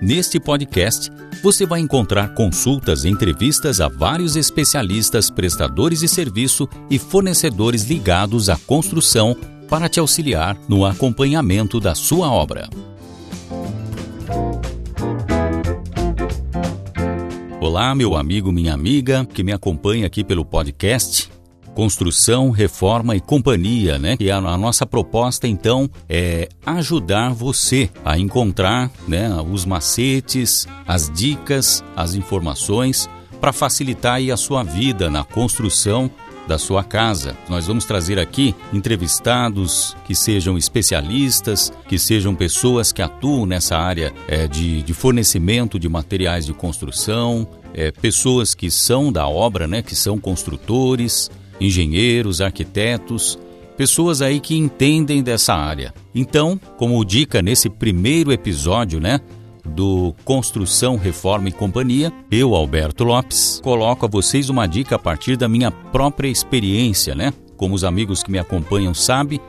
Neste podcast, você vai encontrar consultas e entrevistas a vários especialistas, prestadores de serviço e fornecedores ligados à construção para te auxiliar no acompanhamento da sua obra. Olá, meu amigo, minha amiga que me acompanha aqui pelo podcast. Construção, Reforma e Companhia, né? E a, a, nossa proposta então é ajudar você a encontrar, né, os macetes, as dicas, as informações para facilitar aí a sua vida na construção da sua casa. Nós vamos trazer aqui entrevistados que sejam especialistas, que sejam pessoas que atuam nessa área é, de, de fornecimento de materiais de construção, é, pessoas que são da obra, né, que são construtores, engenheiros, arquitetos, pessoas aí que entendem dessa área. Então, como dica nesse primeiro episódio, né, do Construção, Reforma e Companhia, eu, Alberto Lopes, coloco a vocês uma dica a partir da minha própria experiência, né? Como os amigos que me acompanham sabem,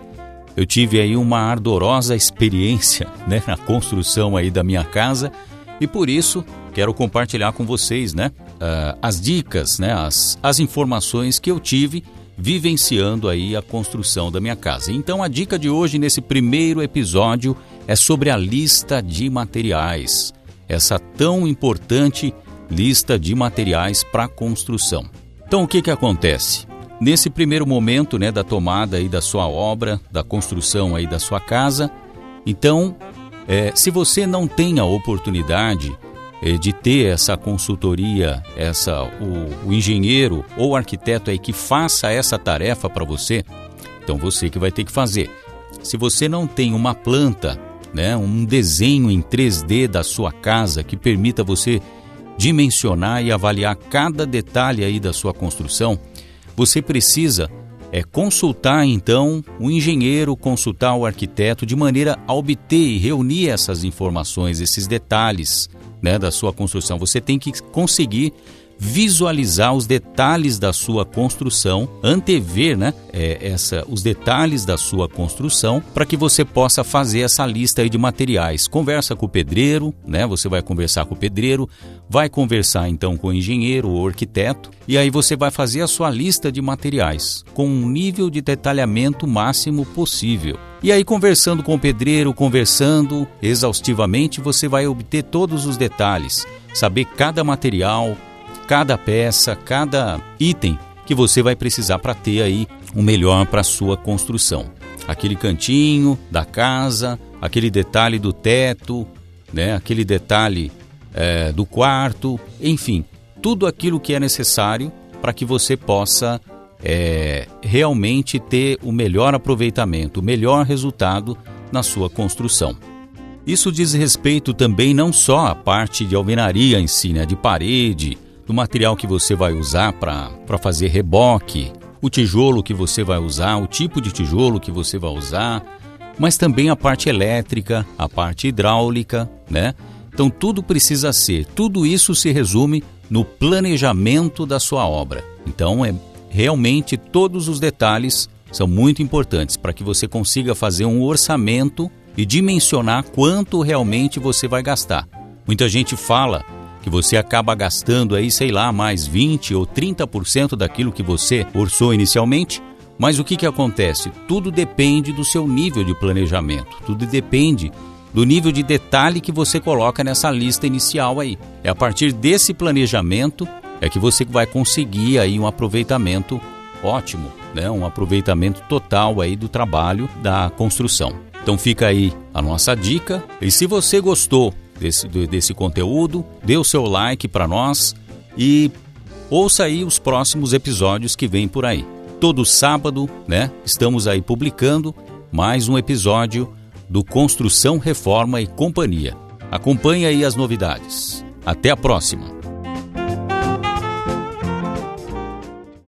eu tive aí uma ardorosa experiência, né, na construção aí da minha casa e por isso quero compartilhar com vocês, né, uh, as dicas, né, as, as informações que eu tive vivenciando aí a construção da minha casa. Então a dica de hoje nesse primeiro episódio é sobre a lista de materiais. Essa tão importante lista de materiais para construção. Então o que que acontece? Nesse primeiro momento, né, da tomada aí da sua obra, da construção aí da sua casa, então, é, se você não tem a oportunidade de ter essa consultoria, essa o, o engenheiro ou arquiteto aí que faça essa tarefa para você, então você que vai ter que fazer. Se você não tem uma planta, né, um desenho em 3D da sua casa que permita você dimensionar e avaliar cada detalhe aí da sua construção, você precisa é consultar então o engenheiro, consultar o arquiteto de maneira a obter e reunir essas informações, esses detalhes né, da sua construção. Você tem que conseguir visualizar os detalhes da sua construção, antever né, é, essa, os detalhes da sua construção para que você possa fazer essa lista de materiais. Conversa com o pedreiro, né, você vai conversar com o pedreiro, vai conversar então com o engenheiro ou arquiteto e aí você vai fazer a sua lista de materiais com um nível de detalhamento máximo possível. E aí, conversando com o pedreiro, conversando exaustivamente, você vai obter todos os detalhes, saber cada material, cada peça, cada item que você vai precisar para ter aí o melhor para sua construção. Aquele cantinho da casa, aquele detalhe do teto, né? aquele detalhe é, do quarto, enfim, tudo aquilo que é necessário para que você possa é, realmente ter o melhor aproveitamento, o melhor resultado na sua construção. Isso diz respeito também não só à parte de alvenaria em si, né, de parede, do material que você vai usar para fazer reboque, o tijolo que você vai usar, o tipo de tijolo que você vai usar, mas também a parte elétrica, a parte hidráulica, né? Então tudo precisa ser, tudo isso se resume no planejamento da sua obra. Então é realmente todos os detalhes são muito importantes para que você consiga fazer um orçamento e dimensionar quanto realmente você vai gastar. Muita gente fala que você acaba gastando aí, sei lá, mais 20 ou 30% daquilo que você orçou inicialmente, mas o que, que acontece? Tudo depende do seu nível de planejamento, tudo depende do nível de detalhe que você coloca nessa lista inicial aí. É a partir desse planejamento é que você vai conseguir aí um aproveitamento ótimo, né? Um aproveitamento total aí do trabalho da construção. Então fica aí a nossa dica. E se você gostou desse, desse conteúdo, dê o seu like para nós e ouça aí os próximos episódios que vêm por aí. Todo sábado, né? Estamos aí publicando mais um episódio do Construção, Reforma e Companhia. Acompanhe aí as novidades. Até a próxima!